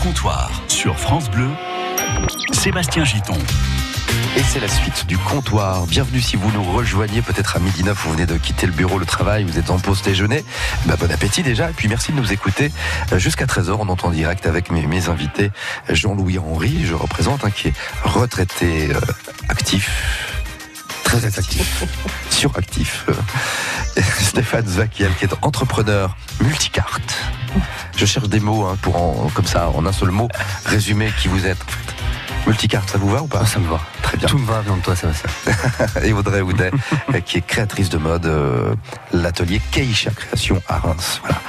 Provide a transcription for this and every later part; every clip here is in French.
comptoir sur France Bleu, Sébastien Giton. Et c'est la suite du comptoir. Bienvenue si vous nous rejoignez peut-être à midi 9, vous venez de quitter le bureau, le travail, vous êtes en pause déjeuner. Bah, bon appétit déjà. Et puis merci de nous écouter jusqu'à 13h. On entend direct avec mes, mes invités Jean-Louis Henry, je représente, hein, qui est retraité euh, actif très actif, suractif. Stéphane Zakiel, qui est entrepreneur multicarte. Je cherche des mots hein, pour, en, comme ça, en un seul mot, résumer qui vous êtes. Multicarte, ça vous va ou pas Ça me va. Très bien. Tout me va, de toi, ça va ça. Et Audrey Houdet, qui est créatrice de mode, euh, l'atelier Keisha Création à Reims. Voilà.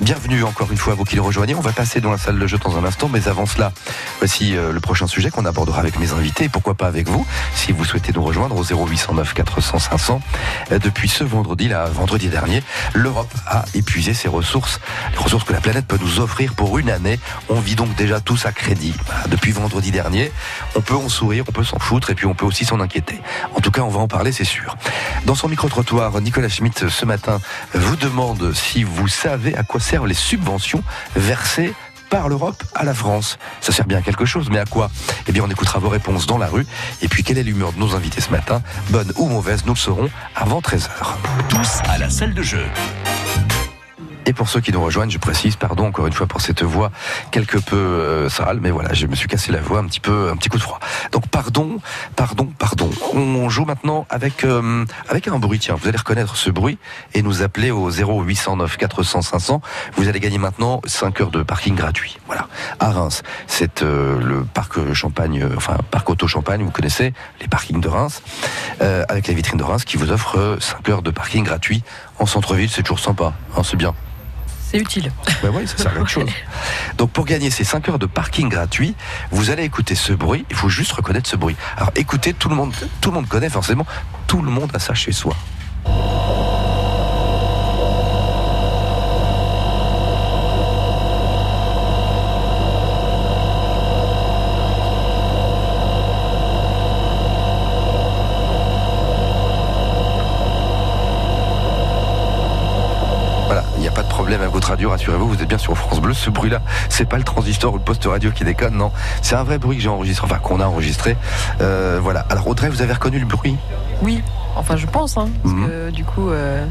Bienvenue encore une fois à vous qui le rejoignez. On va passer dans la salle de jeu dans un instant, mais avant cela, voici euh, le prochain sujet qu'on abordera avec mes invités et pourquoi pas avec vous, si vous souhaitez nous rejoindre au 0809 400 500. Euh, depuis ce vendredi, là, vendredi dernier, l'Europe a épuisé ses ressources, les ressources que la planète peut nous offrir pour une année. On vit donc déjà tous à crédit. Voilà, depuis vendredi dernier, on peut en sourire, on peut s'en foutre et puis on peut aussi s'en inquiéter. En tout cas, on va en parler, c'est sûr. Dans son micro-trottoir, Nicolas Schmitt, ce matin, vous demande si vous savez à quoi servent les subventions versées par l'Europe à la France. Ça sert bien à quelque chose, mais à quoi? Eh bien, on écoutera vos réponses dans la rue. Et puis, quelle est l'humeur de nos invités ce matin? Bonne ou mauvaise, nous le saurons avant 13h. Tous à la salle de jeu. Et pour ceux qui nous rejoignent, je précise, pardon encore une fois pour cette voix quelque peu euh, sale, mais voilà, je me suis cassé la voix un petit peu, un petit coup de froid. Donc pardon, pardon, pardon. On joue maintenant avec euh, avec un bruit. Tiens, vous allez reconnaître ce bruit et nous appeler au 0809 400 500. Vous allez gagner maintenant 5 heures de parking gratuit. Voilà, à Reims, c'est euh, le parc Champagne, enfin parc Auto Champagne. Vous connaissez les parkings de Reims avec la vitrine de Reims qui vous offre 5 heures de parking gratuit en centre-ville. C'est toujours sympa, hein, c'est bien. C'est utile. Ben oui, ça sert à quelque chose. Donc pour gagner ces 5 heures de parking gratuit, vous allez écouter ce bruit. Il faut juste reconnaître ce bruit. Alors écoutez, tout le monde, tout le monde connaît forcément. Tout le monde a ça chez soi. Voilà, il n'y a pas de problème avec votre radio, rassurez-vous, vous êtes bien sur France Bleu. Ce bruit-là, c'est pas le transistor ou le poste radio qui déconne, non. C'est un vrai bruit que j'ai enregistré, enfin qu'on a enregistré. Euh, voilà. Alors Audrey, vous avez reconnu le bruit? Oui, enfin je pense, hein, parce Mhm. que du coup, euh,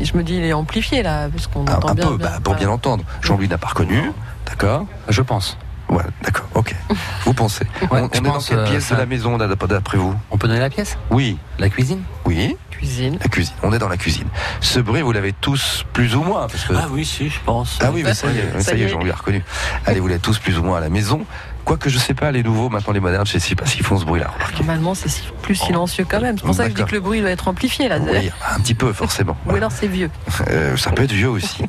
je me dis il est amplifié là, parce qu'on un, entend un bien. peu, bien. bah, pour bien l'entendre. Jean-Louis n'a pas reconnu, d'accord? Je pense. Voilà, d'accord, ok. Vous pensez Ouais, On, est dans quelle euh, pièce ça- de la maison, d'après vous? On peut donner la pièce? Oui, La cuisine? Oui, Cuisine. la cuisine. On est dans la cuisine. Ce bruit, vous l'avez tous plus ou moins, parce que... Ah oui, si, je pense. Ah oui, mais ça y est, ça y est, Jean-Louis a reconnu. Allez, vous l'êtes tous plus ou moins à la maison. Quoique je sais pas, les nouveaux, maintenant les modernes, je sais pas s'ils font ce bruit-là. Normalement, c'est plus silencieux quand même. C'est pour ça que je dis que le bruit doit être amplifié là. Oui, un petit peu, forcément. Ou alors c'est vieux. Euh, ça peut être vieux aussi.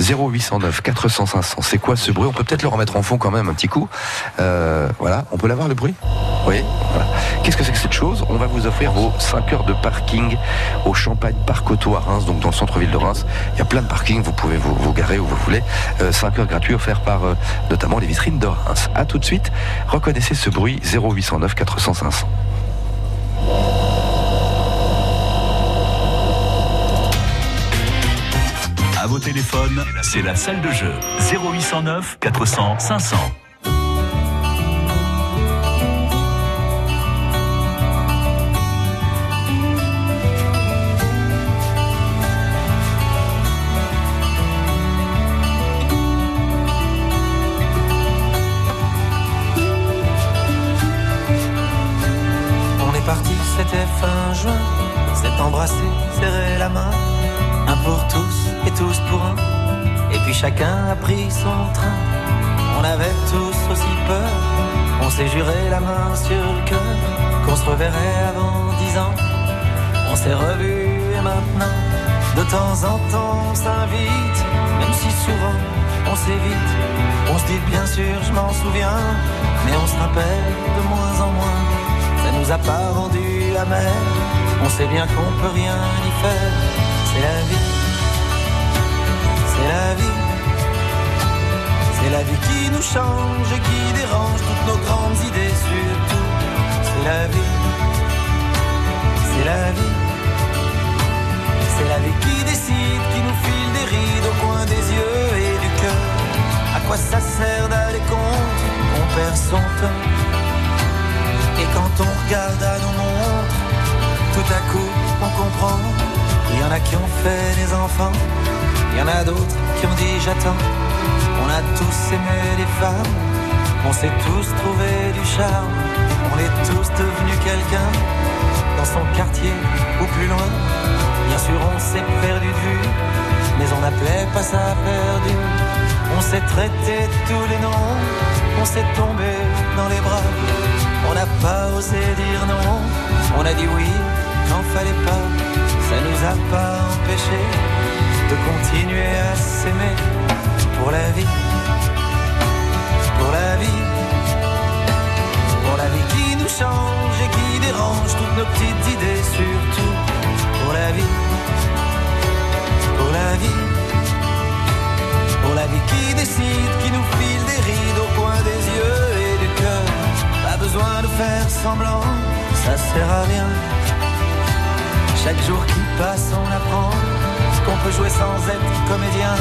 0809 400 500. C'est quoi ce bruit? On peut peut-être le remettre en fond quand même un petit coup. Euh, voilà, on peut l'avoir le bruit? Oui. Voilà. Qu'est-ce que c'est que cette chose? On va vous offrir vos 5 heures de parking au Champagne Parc Auto à Reims, donc dans le centre-ville de Reims. Il y a plein de parkings, vous pouvez vous, vous garer où vous voulez. 5 heures gratuits offerts par euh, notamment les vitrines de Reims. A tout de suite. Reconnaissez ce bruit 0809 400 500. À vos téléphones, c'est la salle de jeu 0809 400 500. C'était fin juin. S'est embrassé, serré la main. Un pour tous et tous pour un. Et puis chacun a pris son train. On avait tous aussi peur. On s'est juré la main sur le cœur qu'on se reverrait avant dix ans. On s'est revus et maintenant, de temps en temps, on s'invite. Même si souvent on s'évite. On se dit bien sûr, je m'en souviens. Mais on se rappelle de moins en moins. Ça nous a pas rendu On sait bien qu'on peut rien y faire. C'est la vie. C'est la vie. C'est la vie qui nous change et qui dérange toutes nos grandes idées surtout. C'est la vie. C'est la vie. C'est la vie qui décide, qui nous file des rides au coin des yeux et du cœur. À quoi ça sert d'aller contre? Perd son temps. Et quand on regarde à nos montres, tout à coup on comprend. Il y en a qui ont fait des enfants, il y en a d'autres qui ont dit j'attends. On a tous aimé les femmes, on s'est tous trouvé du charme, on est tous devenus quelqu'un dans son quartier ou plus loin. Bien sûr, on s'est perdu de vue, mais on n'appelait pas ça perdu. On s'est traité tous les noms, on s'est tombé dans les bras. On n'a pas osé dire non, on a dit oui quand fallait pas. Ça nous a pas empêché de continuer à s'aimer pour la vie, pour la vie, pour la vie qui nous change et qui dérange toutes nos petites idées, surtout pour la vie, pour la vie, pour la vie qui décide, qui nous file des rides au coin des yeux et du cœur. Pas besoin de faire semblant, ça sert à rien. Chaque jour qui passe, on apprend qu'on peut jouer sans être comédien.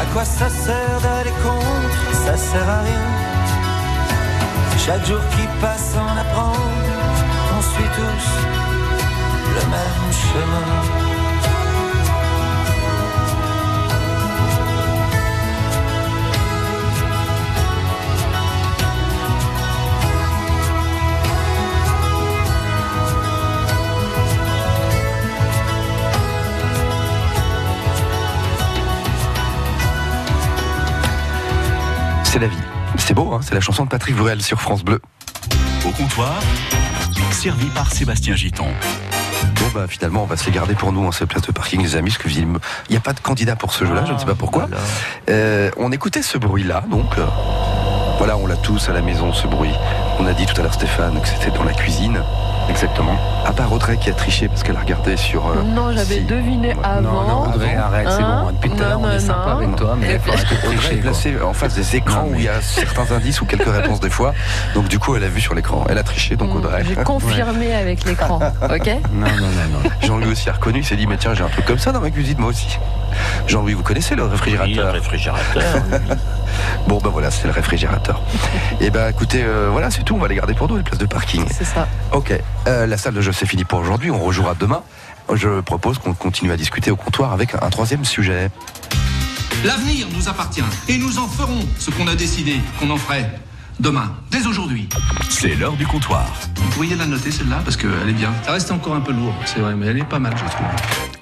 À quoi ça sert d'aller contre? Ça sert à rien. Chaque jour qui passe, on apprend qu'on suit tous le même chemin. C'est la vie. C'est beau, hein c'est la chanson de Patrick Bruel sur France Bleu. Au comptoir, servi par Sébastien Giton. Bon bah finalement on va se les garder pour nous en cette place de parking les amis, parce que il n'y a pas de candidat pour ce jeu-là, je ne sais pas pourquoi. Voilà. Euh, on écoutait ce bruit-là, donc euh, voilà, on l'a tous à la maison ce bruit. On a dit tout à l'heure Stéphane que c'était dans la cuisine, exactement. À part Audrey qui a triché parce qu'elle a regardé sur. euh, Non, j'avais si. deviné Ouais. avant. Non, non, André, arrête, c'est Hein bon. Depuis tout à l'heure, on Non, est non, sympa non. avec toi, mais il faut arrêter de Audrey est placée en face des écrans Non, mais- où il y a certains indices ou quelques réponses des fois. Donc du coup, elle a vu sur l'écran. Elle a triché, donc Mm, Audrey. J'ai confirmé avec l'écran. Ok Non, non, non, non. Jean-Louis aussi a reconnu, il s'est dit, mais tiens, j'ai un truc comme ça dans ma cuisine, moi aussi. Jean-Louis, vous connaissez le Oui, le réfrigérateur réfrigérateur. Bon, ben voilà, c'est le réfrigérateur. Et ben écoutez, euh, voilà, c'est tout, on va les garder pour nous, les places de parking. C'est ça. Ok, euh, la salle de jeu c'est fini pour aujourd'hui, on rejouera demain. Je propose qu'on continue à discuter au comptoir avec un troisième sujet. L'avenir nous appartient et nous en ferons ce qu'on a décidé qu'on en ferait demain, dès aujourd'hui. C'est l'heure du comptoir. Vous pourriez la noter celle-là parce qu'elle est bien. Ça reste encore un peu lourd, c'est vrai, mais elle est pas mal, je trouve.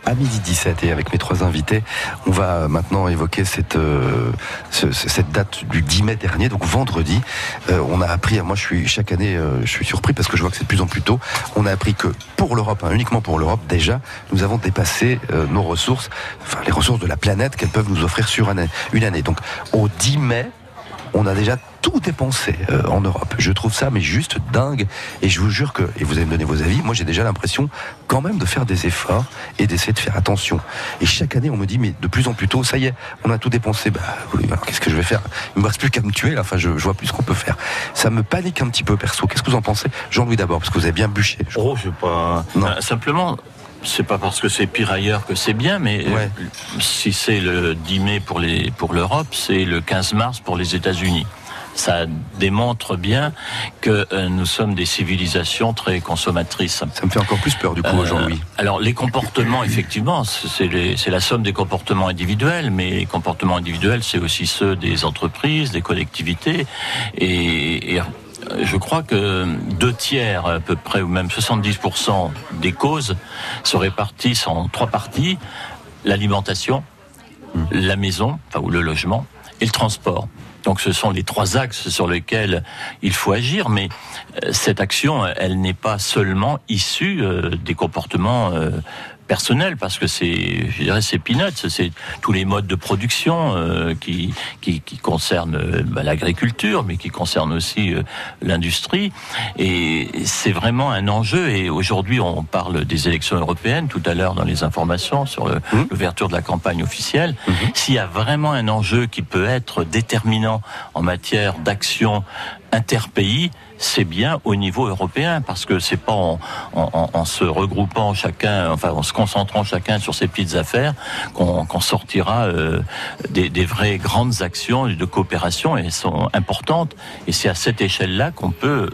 À midi 17 et avec mes trois invités, on va maintenant évoquer cette, euh, ce- ce- cette date du 10 mai dernier, donc vendredi. Euh, on a appris, moi je suis chaque année, euh, je suis surpris parce que je vois que c'est de plus en plus tôt. On a appris que pour l'Europe, hein, uniquement pour l'Europe, déjà, nous avons dépassé euh, nos ressources, enfin les ressources de la planète qu'elles peuvent nous offrir sur une année. Donc au 10 mai, on a déjà tout dépensé euh, en Europe. Je trouve ça mais juste dingue. Et je vous jure que, et vous allez me donner vos avis, moi j'ai déjà l'impression quand même de faire des efforts et d'essayer de faire attention. Et chaque année on me dit mais de plus en plus tôt, ça y est, on a tout dépensé. Bah oui, alors qu'est-ce que je vais faire? Il me reste plus qu'à me tuer là. Enfin je, je vois plus ce qu'on peut faire. Ça me panique un petit peu perso. Qu'est-ce que vous en pensez? Jean-Louis d'abord parce que vous avez bien bûché. je Oh, je sais pas. Non. Euh, simplement, c'est pas parce que c'est pire ailleurs que c'est bien, mais euh, Ouais. si c'est le 10 mai pour les pour l'Europe, c'est le 15 mars pour les États-Unis. Ça démontre bien que euh, nous sommes des civilisations très consommatrices. Ça me fait encore plus peur du coup, Euh, Jean-Louis. Alors les comportements, effectivement, c'est la somme des comportements individuels, mais les comportements individuels, c'est aussi ceux des entreprises, des collectivités, et, et, euh, je crois que deux tiers à peu près, ou même 70% des causes se répartissent en trois parties l'alimentation, la maison, enfin, ou le logement, et le transport. Donc ce sont les trois axes sur lesquels il faut agir, mais euh, cette action, elle n'est pas seulement issue euh, des comportements euh, personnel parce que c'est, je dirais, c'est peanuts, c'est tous les modes de production euh, qui, qui, qui concernent euh, bah, l'agriculture, mais qui concernent aussi euh, l'industrie. Et c'est vraiment un enjeu. Et aujourd'hui, on parle des élections européennes tout à l'heure dans les informations sur Mhm. l'ouverture de la campagne officielle. S'il y a vraiment un enjeu qui peut être déterminant en matière d'action interpays, c'est bien au niveau européen parce que c'est pas en, en- en- se regroupant chacun, enfin en se concentrant chacun sur ses petites affaires qu'on sortira euh, des, des vraies grandes actions de coopération et elles sont importantes. Et c'est à cette échelle-là qu'on peut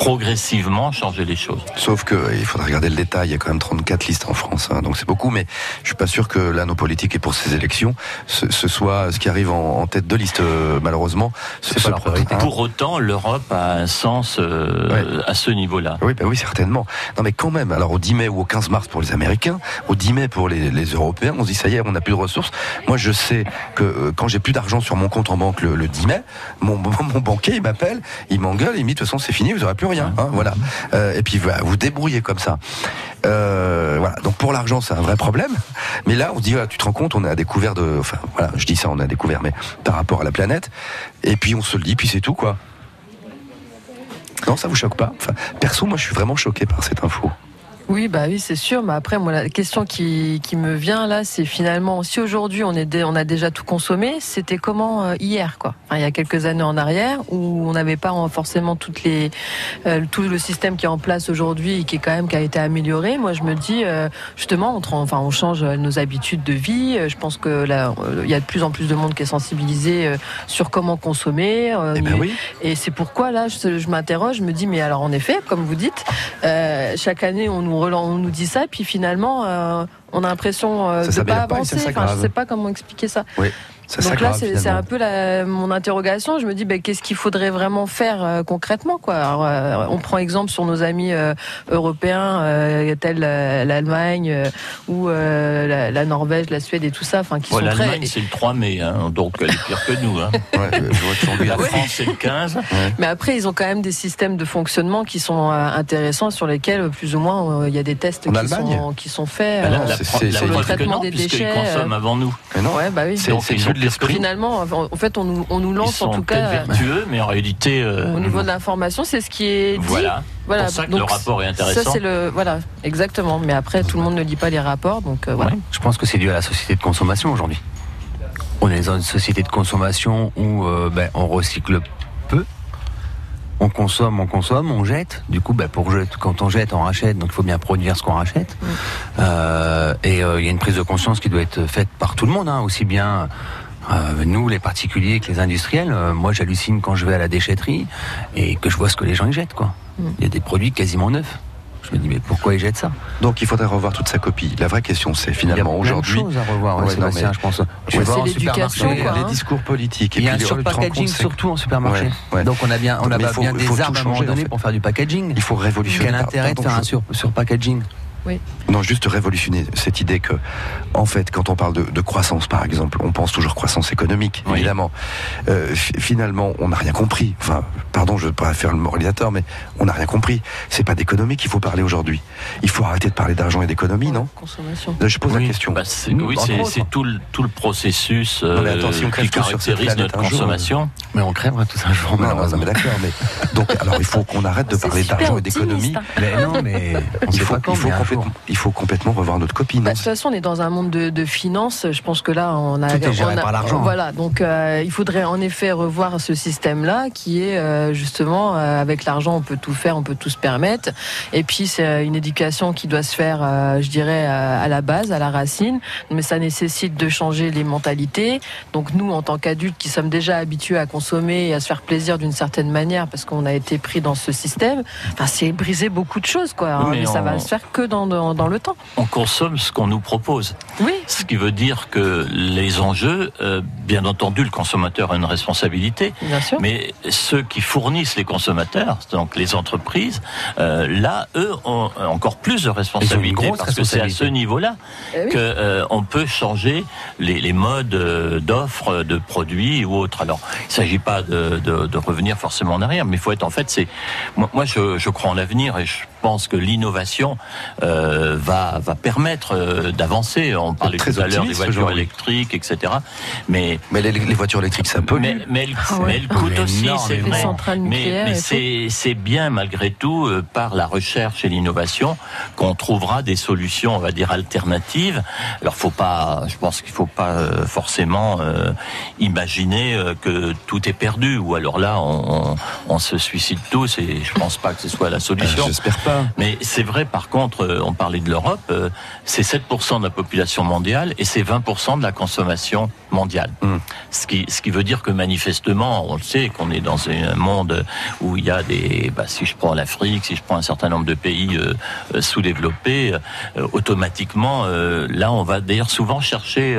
progressivement changer les choses. Sauf que il faudrait regarder le détail. Il y a quand même 34 listes en France, hein, donc c'est beaucoup. Mais je suis pas sûr que là, nos politiques et pour ces élections, ce, ce soit ce qui arrive en, en tête de liste, euh, malheureusement. Ce, C'est pas ce- leur priorité. Pour autant, l'Europe a un sens euh, à ce niveau-là. Oui, bah oui, certainement. Non, mais quand même. Alors au 10 mai ou au 15 mars pour les Américains, au 10 mai pour les, les Européens, on se dit ça y est, on n'a plus de ressources. Moi, je sais que euh, quand j'ai plus d'argent sur mon compte en banque le, le 10 mai, mon, mon banquier il m'appelle, il m'engueule, il me dit de toute façon c'est fini, vous n'aurez plus rien. Hein, voilà. Euh, et puis voilà, vous débrouillez comme ça. Euh, voilà. Donc pour l'argent, c'est un vrai problème. Mais là, on se dit, voilà, tu te rends compte, on à découvert de, enfin voilà, je dis ça, on a découvert, mais par rapport à la planète. Et puis on se le dit, puis c'est tout quoi. Non, ça vous choque pas? Enfin, Perso, moi, je suis vraiment choqué par cette info. Oui, bah oui, c'est sûr. Mais après, moi, la question qui, qui me vient là, c'est finalement, si aujourd'hui on est, on a déjà tout consommé, c'était comment euh, hier, quoi? Enfin, Il y a quelques années en arrière, où on n'avait pas en- forcément toutes les, euh, tout le système qui est en place aujourd'hui et qui est quand même qui a été amélioré. Moi, je me dis, euh, justement, on, enfin, on change nos habitudes de vie. Je pense que là, il y a de plus en plus de monde qui est sensibilisé sur comment consommer. Eh ben oui. et c'est pourquoi là, je, je m'interroge, je me dis, mais alors en effet, comme vous dites, chaque année on nous on nous dit ça, puis finalement euh, on a l'impression euh, de s'améliore pas avancer. Enfin, je s'aggrave. sais pas comment expliquer ça. Ça Donc là, c'est un peu la, mon interrogation. Je me dis, ben, qu'est-ce qu'il faudrait vraiment faire euh, concrètement, quoi? Alors, euh, On prend exemple sur nos amis euh, européens, euh, tels l'Allemagne euh, ou euh, la, la Norvège, la Suède et tout ça, enfin qui Bon, sont très. L'Allemagne, c'est le 3 mai, hein, donc elle est pire que nous. Hein. Ouais, je vois La. France, c'est le 15. Mais après, ils ont quand même des systèmes de fonctionnement qui sont euh, intéressants, sur lesquels, plus ou moins, euh, il y a des tests En qui Allemagne sont, qui sont faits. Bah, euh, la, sur le traitement non, des puisqu'ils déchets, consomment avant nous. Mais non, Ouais, bah oui. c'est De l'esprit. Finalement, en fait, on nous, on nous Ils lance en tout cas. vertueux, mais en réalité, euh, Au niveau de l'information, c'est ce qui est dit. voilà. Voilà. pour ça que Donc, le rapport est Ça, intéressant. c'est le. Voilà, exactement. Mais après, tout le monde ne lit pas les rapports, donc euh, voilà. Ouais. Je pense que c'est dû à la société de consommation aujourd'hui. On est dans une société de consommation où euh, ben, on recycle peu. On consomme, on consomme, on jette. Du coup, ben, pour jeter, quand on jette, on rachète. Donc, il faut bien produire ce qu'on rachète. Euh, et euh, il y a une prise de conscience qui doit être faite par tout le monde, hein, aussi bien euh, nous, les particuliers, que les industriels. Euh, moi, j'hallucine quand je vais à la déchetterie et que je vois ce que les gens y jettent. Quoi. Il y a des produits quasiment neufs. Je me dis, mais pourquoi ils jettent ça? Donc il faudrait revoir toute sa copie. La vraie question, c'est finalement Il y a plein de aujourd'hui choses à revoir, ouais, Ouais, non, Sébastien, mais- je pense. Tu Ouais, vas c'est en l'éducation, supermarché, quoi, les hein. discours politiques. Il y a un puis, surpackaging c'est- surtout en supermarché. Ouais, ouais. Donc on a bien, on a il faut- bien faut des arbres à un moment donné en fait. pour faire du packaging. Il faut révolutionner. Quel intérêt de faire un Non, juste révolutionner cette idée que, en fait, quand on parle de, de croissance, par exemple, on pense toujours croissance économique, Oui. évidemment. Euh, fi- finalement, on n'a rien compris. Enfin, pardon, je ne veux pas faire le moralisateur, mais on n'a rien compris. C'est pas d'économie qu'il faut parler aujourd'hui. Il faut arrêter de parler d'argent et d'économie, non? Consommation. Là, Je pose Oui. la question. Bah, c'est- oui, c'est tout le, tout le processus Non, mais euh, attends, si on crève qui tous caractérise notre jour, consommation. Mais on crèvera tout un jour, Non, non, mais d'accord, mais donc alors il faut qu'on arrête de C'est parler d'argent et d'économie. hein. Mais non, mais on Il faut, pas quand, il, faut mais un jour. Complètement, il faut complètement revoir notre copie. Bah, non de toute façon, on est dans un monde de, de finances. Je pense que là, on a. Tout est géré on a- par l'argent, hein. Voilà. Donc, euh, il faudrait en effet revoir ce système-là, qui est euh, justement euh, avec l'argent, on peut tout faire, on peut tout se permettre. Et puis, c'est une éducation qui doit se faire, euh, je dirais, à la base, à la racine. Mais ça nécessite de changer les mentalités. Donc, nous, en tant qu'adultes, qui sommes déjà habitués à consommer et à se faire plaisir d'une certaine manière, parce qu'on a été pris dans ce système, enfin, c'est briser beaucoup de choses, quoi. hein. Mais mais ça on- va se faire que dans, dans, dans le temps. On consomme ce qu'on nous propose. Oui. Ce qui veut dire que les enjeux, euh, bien entendu, le consommateur a une responsabilité, Bien sûr. mais ceux qui fournissent les consommateurs, donc les entreprises, euh, là, eux, ont encore plus de responsabilité parce que c'est à ce niveau-là Eh oui. que euh, on peut changer les, les modes d'offres de produits ou autres. Alors, il ne s'agit pas de, de- de revenir forcément en arrière, mais il faut être en fait, c'est moi, moi, je, je crois en l'avenir et je pense que l'innovation euh, va va permettre euh, d'avancer. On parlait Très tout à l'heure des voitures électriques, etc. Mais Mais les, les voitures électriques, ça pollue. mais, mais elle, Ah ouais. mais elle coûte Mais aussi, c'est vrai. Mais, c'est c'est bien malgré tout euh, par la recherche et l'innovation qu'on trouvera des solutions, on va dire alternatives. Alors faut pas, je pense qu'il faut pas euh, forcément euh, imaginer euh, que tout est perdu ou alors là on, on, on se suicide tous et je pense pas que ce soit la Euh, solution. J'espère pas. Mais c'est vrai, par contre, euh, on parlait de l'Europe, euh, c'est 7% de la population mondiale et c'est 20% de la consommation mondiale. Mm. Ce, qui, ce qui veut dire que manifestement, on le sait, qu'on est dans un monde où il y a des... Bah, si je prends l'Afrique, si je prends un certain nombre de pays euh, sous-développés, euh, automatiquement, euh, là, on va d'ailleurs souvent chercher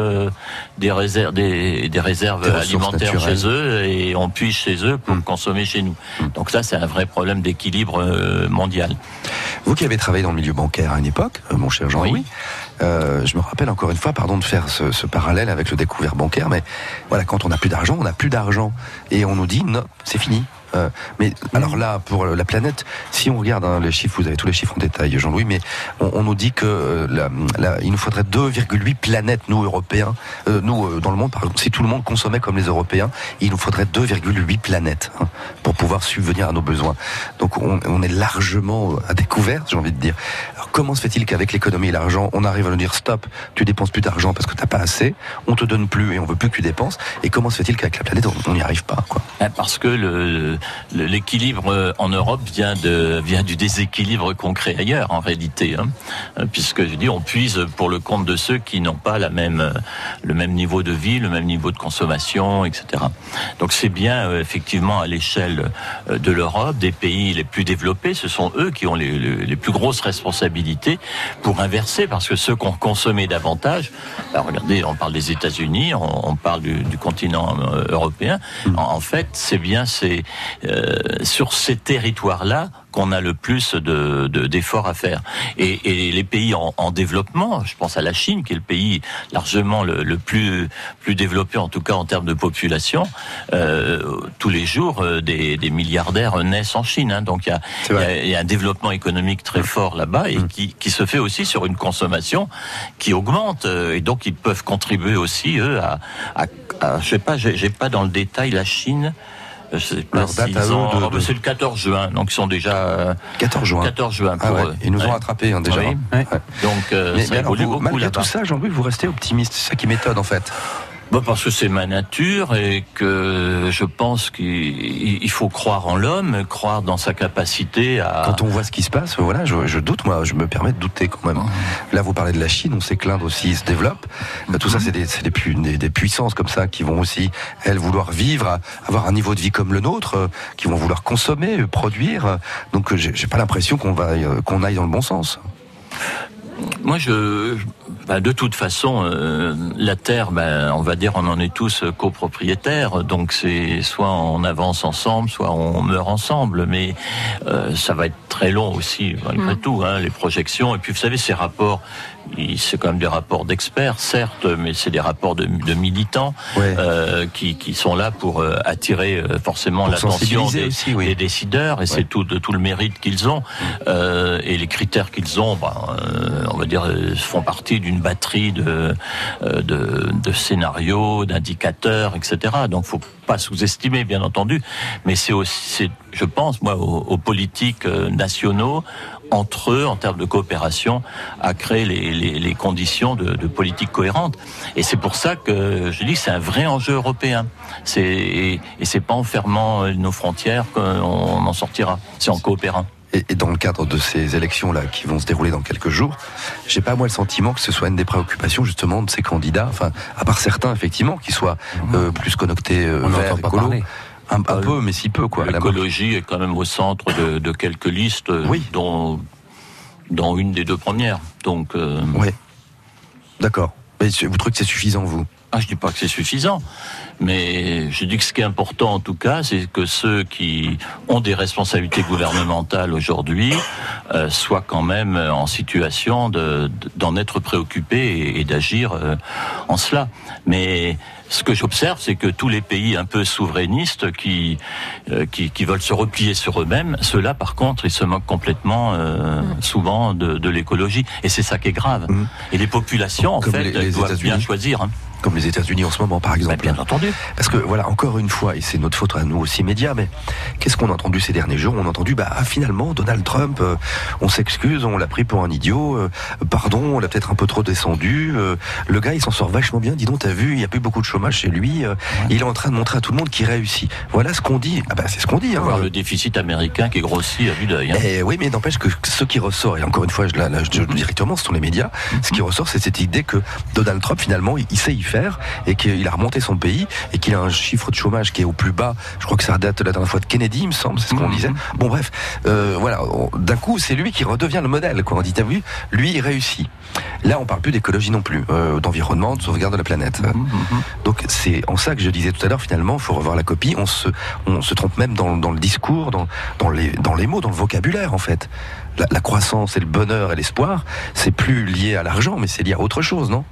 des réserves, des, des réserves Des ressources alimentaires naturelles. chez eux et on puise chez eux pour Mm. le consommer chez nous. Donc ça, c'est un vrai problème d'équilibre mondial. Vous qui avez travaillé dans le milieu bancaire à une époque, euh, mon cher Jean-Louis, Oui. euh, je me rappelle encore une fois, pardon de faire ce, ce parallèle avec le découvert bancaire, mais voilà, quand on n'a plus d'argent, on n'a plus d'argent. Et on nous dit, non, c'est fini. Euh, mais alors là, pour la planète, si on regarde hein, les chiffres, vous avez tous les chiffres en détail, Jean-Louis, mais on, on nous dit que euh, la- la- il nous faudrait 2,8 planètes, nous Européens, euh, nous euh, dans le monde, par exemple, si tout le monde consommait comme les Européens, il nous faudrait 2,8 planètes hein, pour pouvoir subvenir à nos besoins. Donc on, on est largement à découvert, j'ai envie de dire. Alors comment se fait-il qu'avec l'économie et l'argent, on arrive à nous dire stop, tu dépenses plus d'argent parce que t'as pas assez, on te donne plus et on veut plus que tu dépenses. Et comment se fait-il qu'avec la planète, on n'y arrive pas quoi? Hein, Parce que le- l'équilibre euh, en Europe vient de vient du déséquilibre qu'on crée ailleurs en réalité, hein. Euh, puisque je dis on puise pour le compte de ceux qui n'ont pas la même euh, le même niveau de vie, le même niveau de consommation, etc. Donc c'est bien effectivement à l'échelle de l'Europe, des pays les plus développés, ce sont eux qui ont les, les- plus grosses responsabilités pour inverser, parce que ceux qui ont consommé davantage, regardez, on parle des États-Unis, on, parle du, continent européen. En, en fait, c'est bien c'est euh, sur ces territoires-là qu'on a le plus de de- d'efforts à faire. Et, et les pays en, en développement, je pense à la Chine, qui est le pays largement le, le plus plus développé, en tout cas en termes de population. euh, tous les jours, euh, des, des milliardaires naissent en Chine. hein. donc il y a, C'est il y vrai. a- il y a un développement économique très fort là-bas et qui, qui se fait aussi sur une consommation qui augmente. euh, Et donc ils peuvent contribuer aussi eux à, à, à- je sais pas, j'ai pas dans le détail la Chine. Je sais pas Leur date s'ils à eux ont- de- oh, de- c'est le 14 juin, donc ils sont déjà euh, 14 juin. 14 juin pour Ah ouais, eux. ils nous ont Ouais. rattrapés hein, déjà. Oui. Ouais. Donc euh, Mais, ça mais alors, évolue vous, beaucoup malgré tout ça, Jean-Louis, vous restez optimiste. C'est ça qui m'étonne en fait. Bah, parce que c'est ma nature et que je pense qu'il il faut croire en l'homme, croire dans sa capacité à. Quand on voit ce qui se passe, voilà, je, je doute, moi, je me permets de douter quand même. Là, vous parlez de la Chine, on sait que l'Inde aussi se développe. Euh, Tout ça, c'est des, c'est des, pu- des- des puissances comme ça qui vont aussi, elles, vouloir vivre, avoir un niveau de vie comme le nôtre, euh, qui vont vouloir consommer, euh, produire. Donc, j'ai pas l'impression qu'on va, qu'on aille dans le bon sens. Moi, je, bah, de toute façon, euh, la terre, ben, on va dire, on en est tous copropriétaires. Donc, c'est soit on avance ensemble, soit on meurt ensemble. Mais euh, ça va être très long aussi, malgré tout, hein, les projections. Et puis, vous savez, ces rapports, c'est quand même des rapports d'experts, certes, mais c'est des rapports de, de militants Ouais. euh, qui, qui sont là pour euh, attirer euh, forcément l'attention des, aussi, oui. des décideurs. Et c'est tout de tout le mérite qu'ils ont euh, et les critères qu'ils ont. Euh, on va dire font partie d'une batterie de, euh, de de scénarios, d'indicateurs, etc. Donc faut pas sous-estimer, bien entendu, mais c'est aussi, je pense, moi, aux, aux politiques nationaux entre eux, en termes de coopération, à créer les, les, les conditions de, de politique cohérente. Et c'est pour ça que je dis que c'est un vrai enjeu européen. C'est et, et c'est pas en fermant euh, nos frontières qu'on en sortira. C'est en coopérant. Et, et dans le cadre de ces élections-là qui vont se dérouler dans quelques jours, j'ai pas moi le sentiment que ce soit une des préoccupations justement de ces candidats, enfin, à part certains effectivement qui soient euh, plus connectés euh, vers Un, un peu, mais si peu quoi. L'écologie est quand même au centre de, de quelques listes, Oui. dont, dont une des deux premières. Donc, euh, Ouais. D'accord. Mais vous trouvez que c'est suffisant, vous? Ah, je dis pas que c'est suffisant, mais je dis que ce qui est important en tout cas, c'est que ceux qui ont des responsabilités gouvernementales aujourd'hui euh, soient quand même en situation de- d'en être préoccupés et, et d'agir euh, en cela. Mais ce que j'observe, c'est que tous les pays un peu souverainistes qui, euh, qui, qui veulent se replier sur eux-mêmes, ceux-là, par contre, ils se moquent complètement, euh, Mm. souvent, de, de l'écologie. Et c'est ça qui est grave. Mhm. Et les populations, en Comme fait, les- elles les doivent bien choisir. hein. Comme les États-Unis en ce moment, par Bah, exemple. bien entendu. Parce que voilà, encore une fois, et c'est notre faute à nous aussi médias, mais qu'est-ce qu'on a entendu ces derniers jours? On a entendu, bah finalement, Donald Trump, euh, on s'excuse, on l'a pris pour un idiot, euh, pardon, on l'a peut-être un peu trop descendu. euh, le gars, il s'en sort vachement bien. Dis donc, t'as vu, il y a plus beaucoup de chômage chez lui. Il est en train de montrer à tout le monde qu'il réussit. Voilà ce qu'on dit. Ah bah c'est ce qu'on dit. Hein. Voir le déficit américain qui grossit à vue d'œil. hein. Eh oui, mais n'empêche que ce qui ressort, et encore une fois, je, là, là, je le dis directement, ce sont les médias, ce qui ressort, c'est cette idée que Donald Trump, finalement, il, il sait y faire, et qu'il a remonté son pays, et qu'il a un chiffre de chômage qui est au plus bas. Je crois que ça date de la dernière fois de Kennedy, il me semble, c'est ce qu'on Mhm. disait. Bon, bref, euh, voilà, d'un coup, c'est lui qui redevient le modèle, quoi. On dit, t'as vu, lui, il réussit. Là, on parle plus d'écologie non plus, euh, d'environnement, de sauvegarde de la planète. Mhm, mhm. Donc c'est en ça que je disais tout à l'heure, finalement, faut revoir la copie. On se, on se trompe même dans, dans le discours, dans, dans, les, dans les mots, dans le vocabulaire, en fait. La, la croissance et le bonheur et l'espoir, c'est plus lié à l'argent, mais c'est lié à autre chose, non?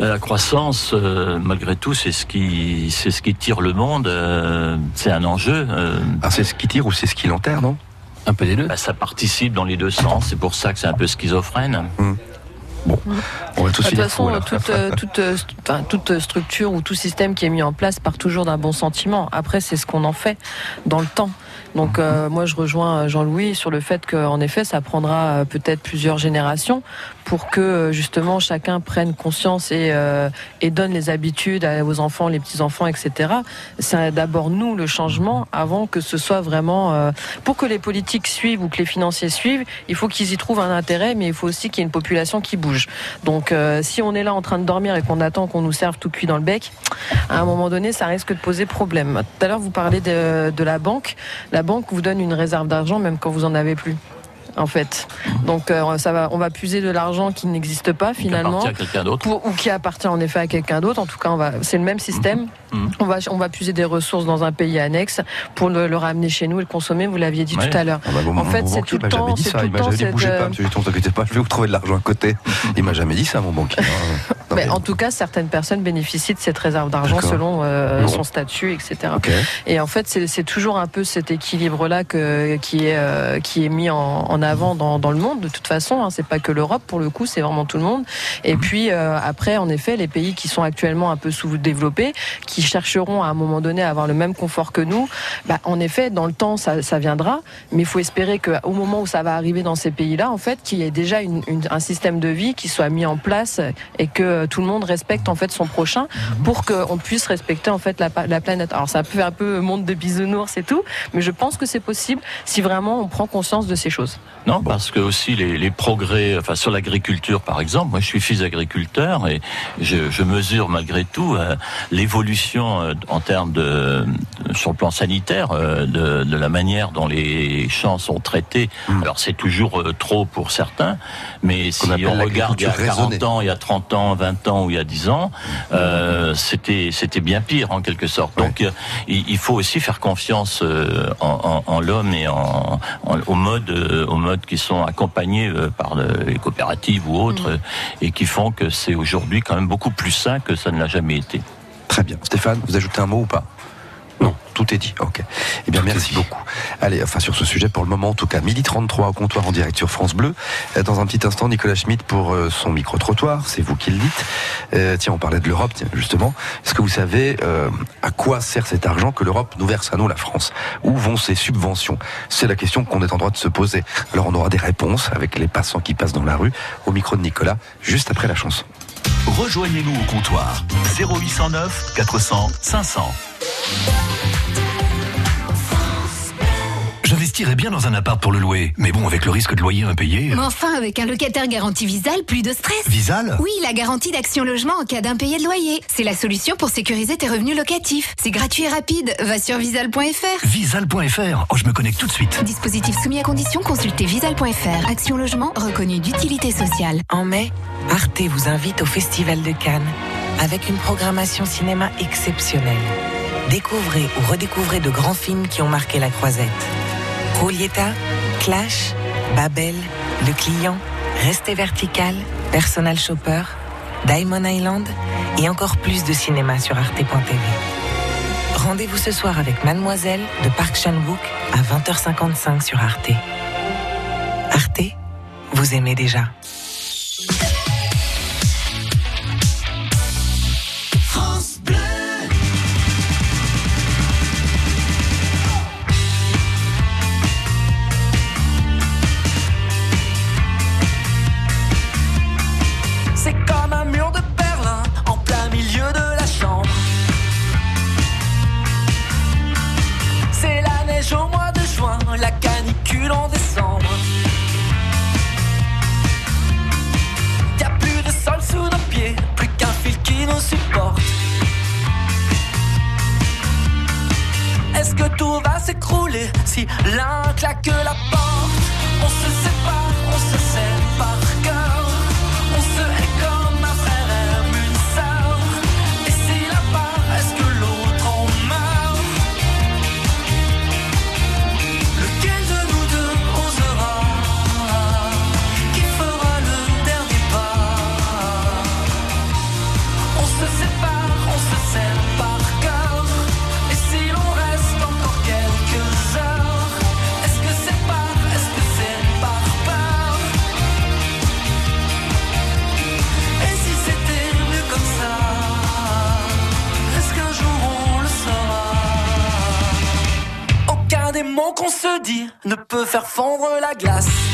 La croissance, euh, malgré tout, c'est ce qui, c'est ce qui tire le monde. euh, c'est un enjeu. euh, Ah, c'est ce qui tire ou c'est ce qui l'enterre, non? Un peu des deux. bah, ça participe dans les deux sens. C'est pour ça que c'est un peu schizophrène. On va tous De toute façon, toute, euh, toute, euh, st- enfin, toute structure ou tout système qui est mis en place part toujours d'un bon sentiment. Après, c'est ce qu'on en fait dans le temps. Donc, euh, moi, je rejoins Jean-Louis sur le fait qu'en effet, ça prendra euh, peut-être plusieurs générations pour que euh, justement chacun prenne conscience et, euh, et donne les habitudes aux enfants, les petits enfants, etc. C'est d'abord nous le changement avant que ce soit vraiment euh, pour que les politiques suivent ou que les financiers suivent. Il faut qu'ils y trouvent un intérêt, mais il faut aussi qu'il y ait une population qui bouge. Donc, euh, si on est là en train de dormir et qu'on attend qu'on nous serve tout cuit dans le bec, à un moment donné, ça risque de poser problème. Tout à l'heure, vous parlez de, de la banque. La banque vous donne une réserve d'argent même quand vous en avez plus. En fait, donc euh, ça va, on va puiser de l'argent qui n'existe pas Qui finalement, appartient à quelqu'un d'autre. pour, ou qui appartient en effet à quelqu'un d'autre. En tout cas, on va, c'est le même système. Mhm. On va, on va puiser des ressources dans un pays annexe pour le, le ramener chez nous et le consommer. Vous l'aviez dit Ouais. tout à l'heure. Ah bah, En fait, c'est tout le m'a jamais temps- dit c'est ça. tout Il le m'a temps jamais dit bougez pas, monsieur Vuitton, t'inquiète pas, je vais vous trouver de l'argent à côté. Il m'a jamais dit ça, mon banquier. Mais en tout cas, certaines personnes bénéficient de cette réserve d'argent selon euh, son statut, etc. Ok. Et en fait, c'est toujours un peu cet équilibre-là qui, est, euh, qui est mis en, en avant dans, dans le monde, de toute façon. Hein, c'est pas que l'Europe, pour le coup, c'est vraiment tout le monde. Et puis, euh, après, en effet, les pays qui sont actuellement un peu sous-développés, qui chercheront à un moment donné à avoir le même confort que nous, bah, en effet, dans le temps, ça, ça viendra. Mais il faut espérer qu'au moment où ça va arriver dans ces pays-là, en fait, qu'il y ait déjà une- une- un système de vie qui soit mis en place et que tout le monde respecte en fait son prochain pour qu'on puisse respecter en fait la, planète. Alors ça peut un peu monde de bisounours et tout, mais je pense que c'est possible si vraiment on prend conscience de ces choses. Non, parce que aussi les, les progrès, enfin sur l'agriculture par exemple, moi je suis fils d'agriculteur et je, je mesure malgré tout euh, l'évolution euh, en termes de sur le plan sanitaire euh, de, de la manière dont les champs sont traités. Mm. Alors c'est toujours euh, trop pour certains, mais si on regarde il y a l'agriculture 40 raisonnée. ans, il y a 30 ans, 20 ans ou il y a 10 ans, euh, c'était c'était bien pire en quelque sorte. Donc euh, il, il faut aussi faire confiance euh, en, en- en l'homme et en, en- au mode aux modes qui sont accompagnés par le- les coopératives ou autres euh, et qui font que c'est aujourd'hui quand même beaucoup plus sain que ça ne l'a jamais été. Très bien. Stéphane, vous ajoutez un mot ou pas? Tout est dit. Ok. Eh bien, merci beaucoup. Allez, enfin sur ce sujet pour le moment en tout cas. Midi 33 au comptoir en direct sur France Bleu. Euh, Dans un petit instant, Nicolas Schmitt pour euh, son micro-trottoir. C'est vous qui le dites. Euh, tiens, on parlait de l'Europe, tiens, justement. Est-ce que vous savez euh, à quoi sert cet argent que l'Europe nous verse à nous, la France? Où vont ces subventions? C'est la question qu'on est en droit de se poser. Alors on aura des réponses avec les passants qui passent dans la rue au micro de Nicolas juste après la chanson. Rejoignez-nous au comptoir 0809 400 500. J'investirais bien dans un appart pour le louer, mais bon, avec le risque de loyer impayé. Mais enfin, avec un locataire garanti Visal, plus de stress. Visal? Oui, la garantie d'action logement en cas d'impayé de loyer. C'est la solution pour sécuriser tes revenus locatifs. C'est gratuit et rapide. Va sur visal.fr. Visal.fr. Oh, je me connecte tout de suite. Dispositif soumis à condition, consultez visal.fr. Action logement reconnu d'utilité sociale. En mai, Arte vous invite au Festival de Cannes avec une programmation cinéma exceptionnelle. Découvrez ou redécouvrez de grands films qui ont marqué la croisette. Rolieta, Clash, Babel, Le Client, Restez Vertical, Personal Shopper. Diamond Island et encore plus de cinéma sur arte.tv. Rendez-vous ce soir avec Mademoiselle de Park Chan-wook à 20h55 sur Arte. Arte, vous aimez déjà. Si l'un claque la porte On se sépare, des mots qu'on se dit ne peut faire fondre la glace.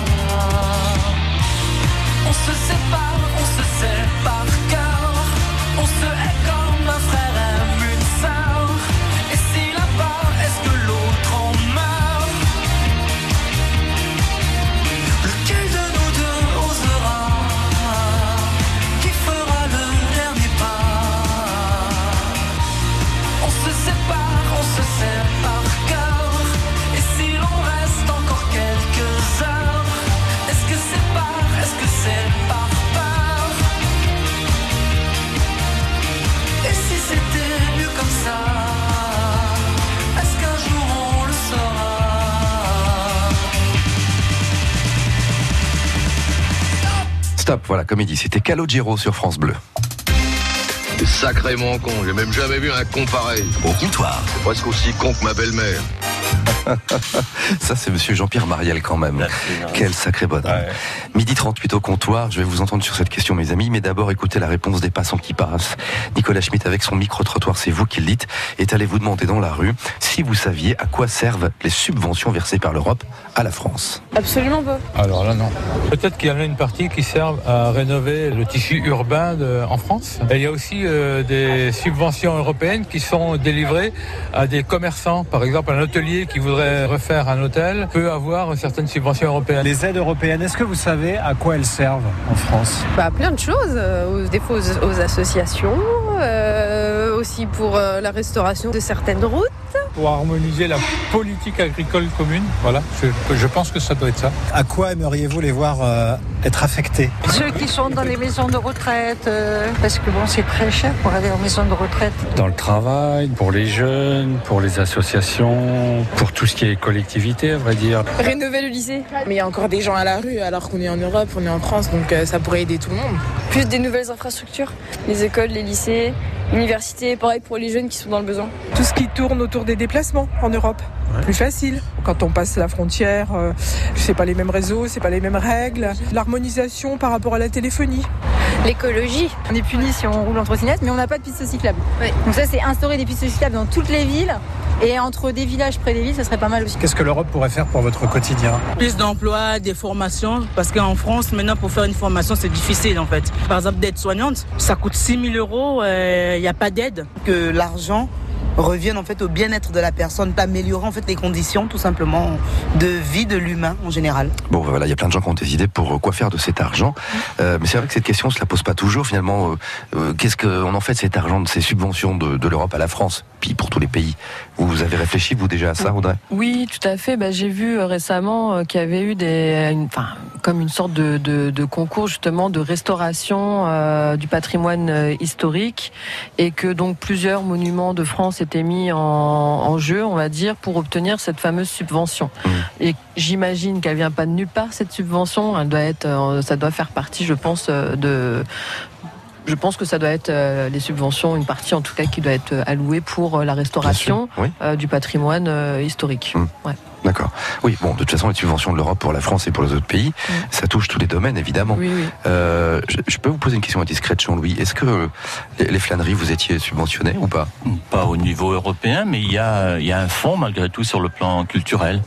Stop, voilà, comme il dit, c'était Calogero sur France Bleu. C'est sacrément con, j'ai même jamais vu un con pareil. Au comptoir. C'est presque aussi con que ma belle-mère. Ça, c'est monsieur Jean-Pierre Mariel quand même. Quel sacré bonhomme. Midi 38 au comptoir, je vais vous entendre sur cette question, mes amis, mais d'abord écoutez la réponse des passants qui passent. Nicolas Schmitt, avec son micro-trottoir, c'est vous qui le dites, est allé vous demander dans la rue si vous saviez à quoi servent les subventions versées par l'Europe à la France. Absolument pas. Alors là, non. Peut-être qu'il y en a une partie qui sert à rénover le tissu urbain de- en France. Et il y a aussi euh, des subventions européennes qui sont délivrées à des commerçants. Par exemple, un hôtelier qui voudrait refaire un hôtel peut avoir certaines subventions européennes. Les aides européennes, est-ce que vous savez à quoi elles servent en France? Bah, plein de choses, euh, aux- des fois aux, aux associations, euh, aussi pour euh, la restauration de certaines routes. Pour harmoniser la politique agricole commune. Voilà, je, je pense que ça doit être ça. À quoi aimeriez-vous les voir euh, être affectés Ceux qui sont dans les maisons de retraite, euh, parce que bon, c'est très cher pour aller en maison de retraite. Dans le travail, pour les jeunes, pour les associations, pour tout ce qui est collectivité, à vrai dire. Rénover le lycée. Mais il y a encore des gens à la rue alors qu'on est en Europe, on est en France, donc euh, ça pourrait aider tout le monde. Plus des nouvelles infrastructures, les écoles, les lycées, universités, pareil pour les jeunes qui sont dans le besoin. Tout ce qui tourne autour des déplacements en Europe. Plus facile. Quand on passe la frontière, euh, c'est pas les mêmes réseaux, c'est pas les mêmes règles. L'harmonisation par rapport à la téléphonie. L'écologie. On est puni si on roule en trottinette, mais on n'a pas de pistes cyclables. Donc ça, c'est instaurer des pistes cyclables dans toutes les villes. Et entre des villages près des villes, ça serait pas mal aussi. Qu'est-ce que l'Europe pourrait faire pour votre quotidien Plus d'emplois, des formations, parce qu'en France, maintenant, pour faire une formation, c'est difficile en fait. Par exemple, d'être soignante, ça coûte 6 000 euros, il n'y a pas d'aide. Que l'argent revienne en fait au bien-être de la personne, améliorer en fait les conditions tout simplement de vie de l'humain en général. Bon, voilà, il y a plein de gens qui ont des idées pour euh, quoi faire de cet argent. Euh, mais c'est vrai que cette question, on se la pose pas toujours. Finalement, euh, euh, qu'est-ce qu'on en fait de cet argent, de ces subventions de, de l'Europe à la France, pour tous les pays Vous avez réfléchi, vous, déjà à ça, Audrey? Oui, tout à fait. Bah, J'ai vu euh, récemment euh, qu'il y avait eu des, une- enfin, comme une sorte de, de- de concours justement de restauration euh, du patrimoine historique et que donc plusieurs monuments de France étaient mis en, en jeu, on va dire, pour obtenir cette fameuse subvention. Et j'imagine qu'elle vient pas de nulle part cette subvention. Elle doit être, ça doit faire partie, je pense, de je pense que ça doit être euh, les subventions, une partie en tout cas qui doit être euh, allouée pour euh, la restauration oui. du patrimoine historique. Ouais. D'accord. Oui, bon, de toute façon, les subventions de l'Europe pour la France et pour les autres pays, ça touche tous les domaines, évidemment. Oui, oui. Euh, je, je peux vous poser une question indiscrète, Jean-Louis. Est-ce que les, les flâneries, vous étiez subventionnés ou pas? Pas au niveau européen, mais il y a, il y a un fonds malgré tout sur le plan culturel.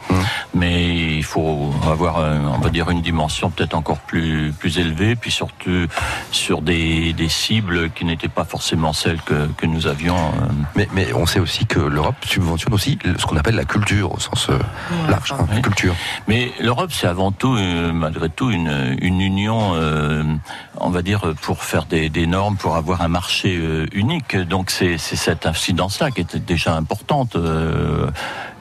Mais il faut avoir, euh, on va dire, une dimension peut-être encore plus, plus élevée, puis surtout sur des, des cibles qui n'étaient pas forcément celles que, que nous avions. euh. Mais, mais on sait aussi que l'Europe subventionne aussi ce qu'on appelle la culture au sens euh, large, hein, culture. Mais l'Europe, c'est avant tout, euh, malgré tout, une, une union, euh, on va dire, pour faire des, des normes, pour avoir un marché euh, unique. Donc c'est c'est cette incidence-là qui était déjà importante, euh,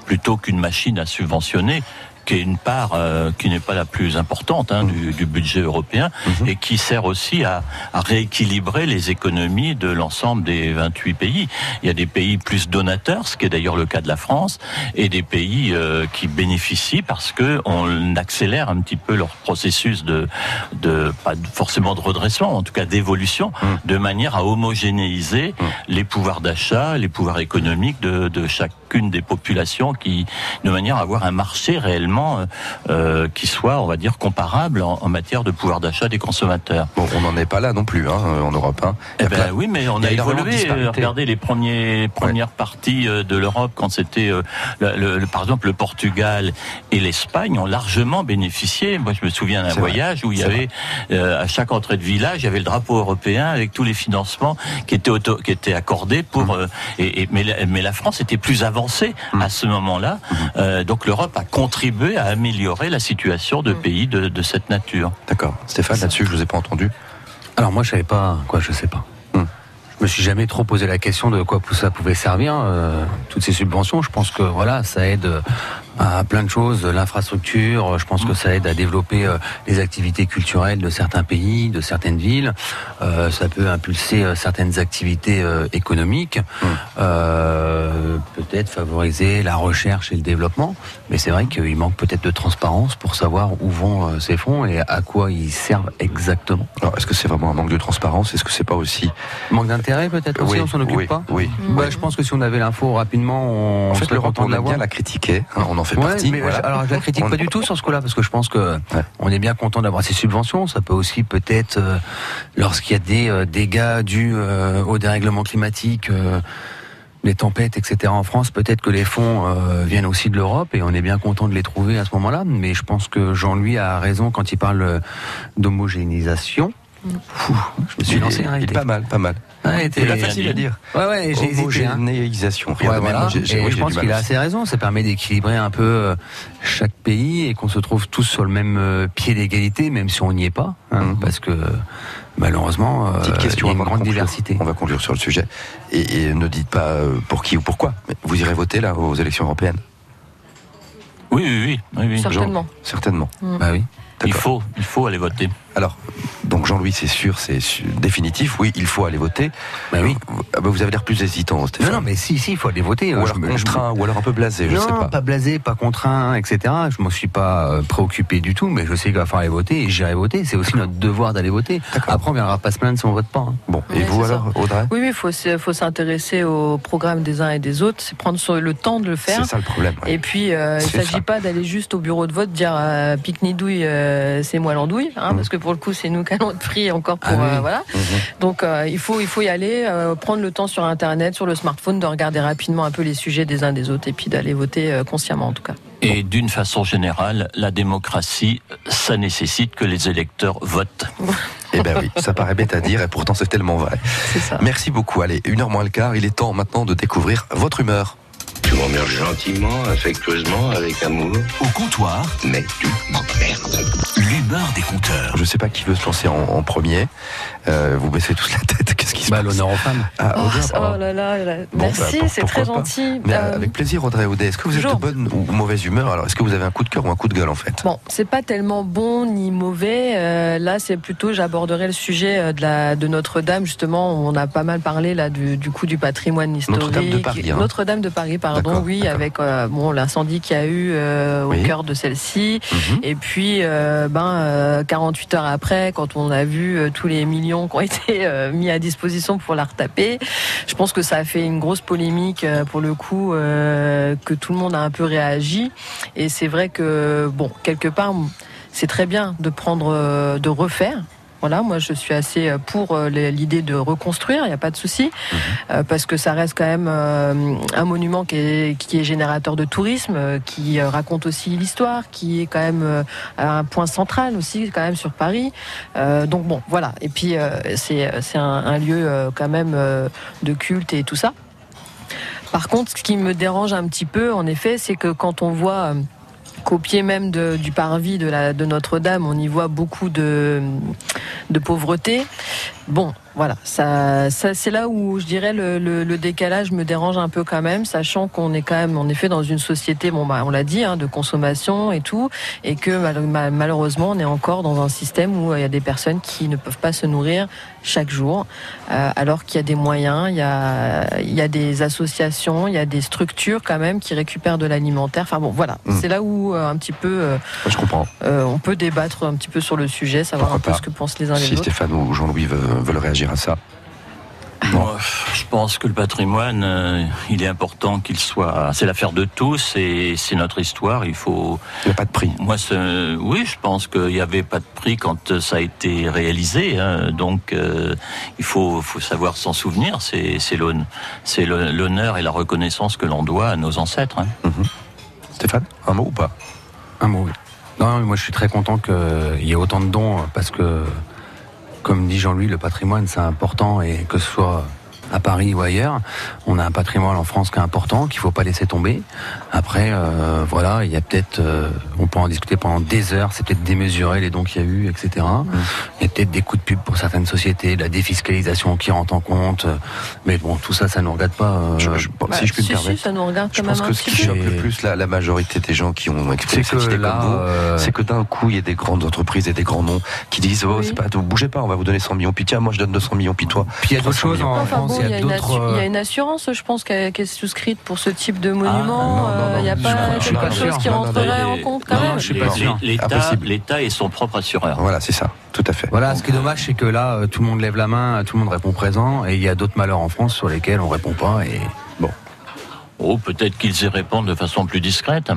plutôt qu'une machine à subventionner qui est une part euh, qui n'est pas la plus importante hein, du, du budget européen et qui sert aussi à, à rééquilibrer les économies de l'ensemble des 28 pays. Il y a des pays plus donateurs, ce qui est d'ailleurs le cas de la France, et des pays euh, qui bénéficient parce que on accélère un petit peu leur processus de, de pas forcément de redressement, en tout cas d'évolution, de manière à homogénéiser les pouvoirs d'achat, les pouvoirs économiques de, de chacune des populations, qui de manière à avoir un marché réellement euh, euh, qui soit, on va dire, comparable en, en matière de pouvoir d'achat des consommateurs. Bon, on n'en est pas là non plus hein, en Europe. Hein. Eh a ben oui, mais on a, de évolué. Euh, Regardez les premiers, premières parties euh, de l'Europe quand c'était, euh, le- le- le- par exemple, le Portugal et l'Espagne ont largement bénéficié. Moi, je me souviens d'un vrai. voyage où il y avait euh, à chaque entrée de village, il y avait le drapeau européen avec tous les financements qui étaient auto- qui étaient accordés pour. Euh, et, et- mais, la, mais la France était plus avancée à ce moment-là. Mmh. Euh, donc l'Europe a contribué à améliorer la situation de pays de, de cette nature. D'accord. Stéphane, là-dessus, je vous ai pas entendu. Alors moi, je savais pas quoi, je sais pas. Je me suis jamais trop posé la question de quoi ça pouvait servir euh, toutes ces subventions. Je pense que voilà, ça aide euh, à plein de choses, l'infrastructure. Je pense que ça aide à développer euh, les activités culturelles de certains pays, de certaines villes. Euh, ça peut impulser euh, certaines activités euh, économiques, Euh, peut-être favoriser la recherche et le développement. Mais c'est vrai qu'il manque peut-être de transparence pour savoir où vont ces fonds et à quoi ils servent exactement. Alors, est-ce que c'est vraiment un manque de transparence? Est-ce que c'est pas aussi Manque d'intérêt peut-être aussi, Oui, on s'en occupe oui, pas? oui. Bah, Je pense que si on avait l'info rapidement, on En fait, on de l'avoir. bien la critiquer. hein, on en fait Ouais, partie. mais voilà. je- alors je la critique On- pas du tout sur ce coup-là parce que je pense que on est bien content d'avoir ces subventions. Ça peut aussi peut-être euh, lorsqu'il y a des euh, dégâts dus euh, au dérèglement climatique. euh, les tempêtes, etc. en France, peut-être que les fonds euh, viennent aussi de l'Europe et on est bien content de les trouver à ce moment-là. Mais je pense que Jean-Louis a raison quand il parle d'homogénéisation. Fou, je me suis Il est- lancé. hein, il est était- pas mal, pas mal. Ouais, C'est pas était- facile à dire. Ouais, ouais, j'ai hésité. hein. Ouais, voilà. J'ai- j'ai- Et oui, je pense qu'il a assez raison. Ça permet d'équilibrer un peu euh, chaque pays et qu'on se trouve tous sur le même euh, pied d'égalité, même si on n'y est pas, hein, Mhm. parce que malheureusement, euh, Petite question il y a une grande conclure. diversité. On va conclure sur le sujet. Et, et ne dites pas pour qui ou pourquoi. Mais vous irez voter là aux élections européennes Oui, oui, oui. oui, oui. Certainement. Certainement. Mm. Bah oui. Il faut, il faut aller voter. Alors, donc Jean-Louis, c'est sûr, c'est définitif. Oui, il faut aller voter. Bah oui. Vous, ah bah, vous avez l'air plus hésitant, Stéphane. Non, non, mais si, si, il faut aller voter. Ou Euh, alors je je me- contraint, ou alors un peu blasé, je non, sais pas. blasé, pas contraint, etc. Je m'en suis pas euh, préoccupé du tout, mais je sais qu'il va falloir aller voter et j'irai voter. C'est aussi notre devoir d'aller voter. Après, on viendra pas se plaindre si on vote pas. hein. Bon, et vous ça. alors, Audrey? Oui, oui, il faut, s'intéresser au programme des uns et des autres, c'est prendre le temps de le faire. C'est ça le problème. ouais. Et puis, euh, il ne s'agit pas d'aller juste au bureau de vote dire euh, pique-nidouille, euh, c'est moi l'andouille, hein, parce que pour le coup, c'est nous qui allons être pris encore pour. Ah oui. euh, voilà. Mhm. Donc, euh, il, faut, il faut y aller, euh, prendre le temps sur Internet, sur le smartphone, de regarder rapidement un peu les sujets des uns des autres et puis d'aller voter euh, consciemment en tout cas. Et d'une façon générale, la démocratie, ça nécessite que les électeurs votent. Eh ben oui, ça paraît bête à dire et pourtant c'est tellement vrai. C'est ça. Merci beaucoup. Allez, une heure moins le quart, il est temps maintenant de découvrir votre humeur. Tu m'emmerdes gentiment, affectueusement, avec amour. Au comptoir, Mais tu m'emmerdes. L'humeur des compteurs. Je sais pas qui veut se lancer en, en premier. Euh, vous baissez tous la tête. Qu'est-ce qui se Bah, passe l'honneur aux femmes. Ah, Oh, Audrey, oh pardon. là là, là. Bon, merci, bah, c'est très gentil. Mais Euh, avec plaisir, Audrey Audet. Est-ce que vous êtes de bonne ou mauvaise humeur Alors, est-ce que vous avez un coup de cœur ou un coup de gueule en fait Bon, c'est pas tellement bon ni mauvais. Euh, là, c'est plutôt, j'aborderai le sujet de, la, de Notre-Dame, justement. On a pas mal parlé là du, du coup du patrimoine historique. Notre-Dame de Paris, hein. Notre-Dame de Paris, pardon, oui, avec euh, bon l'incendie qu'il y a eu euh, au Oui. cœur de celle-ci. Mhm. Et puis, euh, ben, euh, 48 heures après, quand on a vu euh, tous les millions qui ont été euh, mis à disposition pour la retaper, je pense que ça a fait une grosse polémique euh, pour le coup, euh, que tout le monde a un peu réagi. Et c'est vrai que, bon, quelque part, c'est très bien de prendre, euh, de refaire. Voilà, moi je suis assez euh, pour euh, l'idée de reconstruire, il n'y a pas de souci, euh, parce que ça reste quand même un monument qui est, qui est générateur de tourisme, qui raconte aussi l'histoire, qui est quand même un point central aussi quand même sur Paris. Donc bon, voilà. Et puis c'est c'est un, un lieu quand même de culte et tout ça. Par contre, ce qui me dérange un petit peu, en effet, c'est que quand on voit qu'au pied même du parvis de Notre-Dame, on y voit beaucoup de, de pauvreté. Bon, voilà, ça, ça c'est là où je dirais le, le- le décalage me dérange un peu quand même, sachant qu'on est quand même en effet dans une société, bon bah on l'a dit, hein, de consommation et tout, et que mal- ma- malheureusement on est encore dans un système où euh, il y a des personnes qui ne peuvent pas se nourrir chaque jour, euh, alors qu'il y a des moyens, il y a, il y a des associations, il y a des structures quand même qui récupèrent de l'alimentaire. Enfin bon, voilà, Mm. c'est là où euh, un petit peu euh, Je comprends. on peut débattre un petit peu sur le sujet, savoir Pourquoi un peu pas. ce que pensent les uns les Si autres. Stéphane ou Jean-Louis veulent, veulent réagir à ça. Moi, je pense que le patrimoine, euh, il est important qu'il soit. C'est l'affaire de tous et c'est notre histoire. Il faut. Il n'y a pas de prix. Moi, oui, je pense qu'il n'y avait pas de prix quand euh, ça a été réalisé. hein. Donc, euh, il faut, faut savoir s'en souvenir. C'est l'honneur et la reconnaissance que l'on doit à nos ancêtres. hein. Stéphane, un mot ou pas? Un mot, oui. Non, mais moi je suis très content qu'il y ait autant de dons parce que, comme dit Jean-Louis, le patrimoine c'est important et que ce soit à Paris ou ailleurs, on a un patrimoine en France qui est important, qu'il faut pas laisser tomber. Après, euh, voilà, il y a peut-être, euh, on peut en discuter pendant des heures, c'est peut-être démesuré les dons qu'il y a eu, etc. Il y a peut-être des coups de pub pour certaines sociétés, de la défiscalisation qui rentre en compte. Mais bon, tout ça, ça ne nous regarde pas. euh, Je- je- bon, Bah, si je puis me permettre. si, ça nous regarde Je quand pense même que ce qui choque le plus la, la majorité des gens qui ont exprimé cette idée là, comme vous, euh, c'est que d'un coup il y a des grandes entreprises et des grands noms qui disent oh Oui. c'est pas vous bougez pas on va vous donner 100 millions puis tiens moi je donne 200 millions puis toi Puis il y a d'autres 300 choses en France, il y y, a a une d'autres. assu- il y a euh, une assurance, je pense, qui est, souscrite pour ce type de non, monument. non, Euh, Il n'y a pas je quelque pas chose qui rentrerait non, en compte quand non, même. je suis pas sûr. L'État, Impossible. l'État est son propre assureur. voilà c'est ça tout à fait Voilà, ce qui est dommage, c'est que là, euh, tout le monde lève la main, tout le monde répond présent, et il y a d'autres malheurs en France sur lesquels on répond pas. Et bon, Oh, peut-être qu'ils y répondent de façon plus discrète.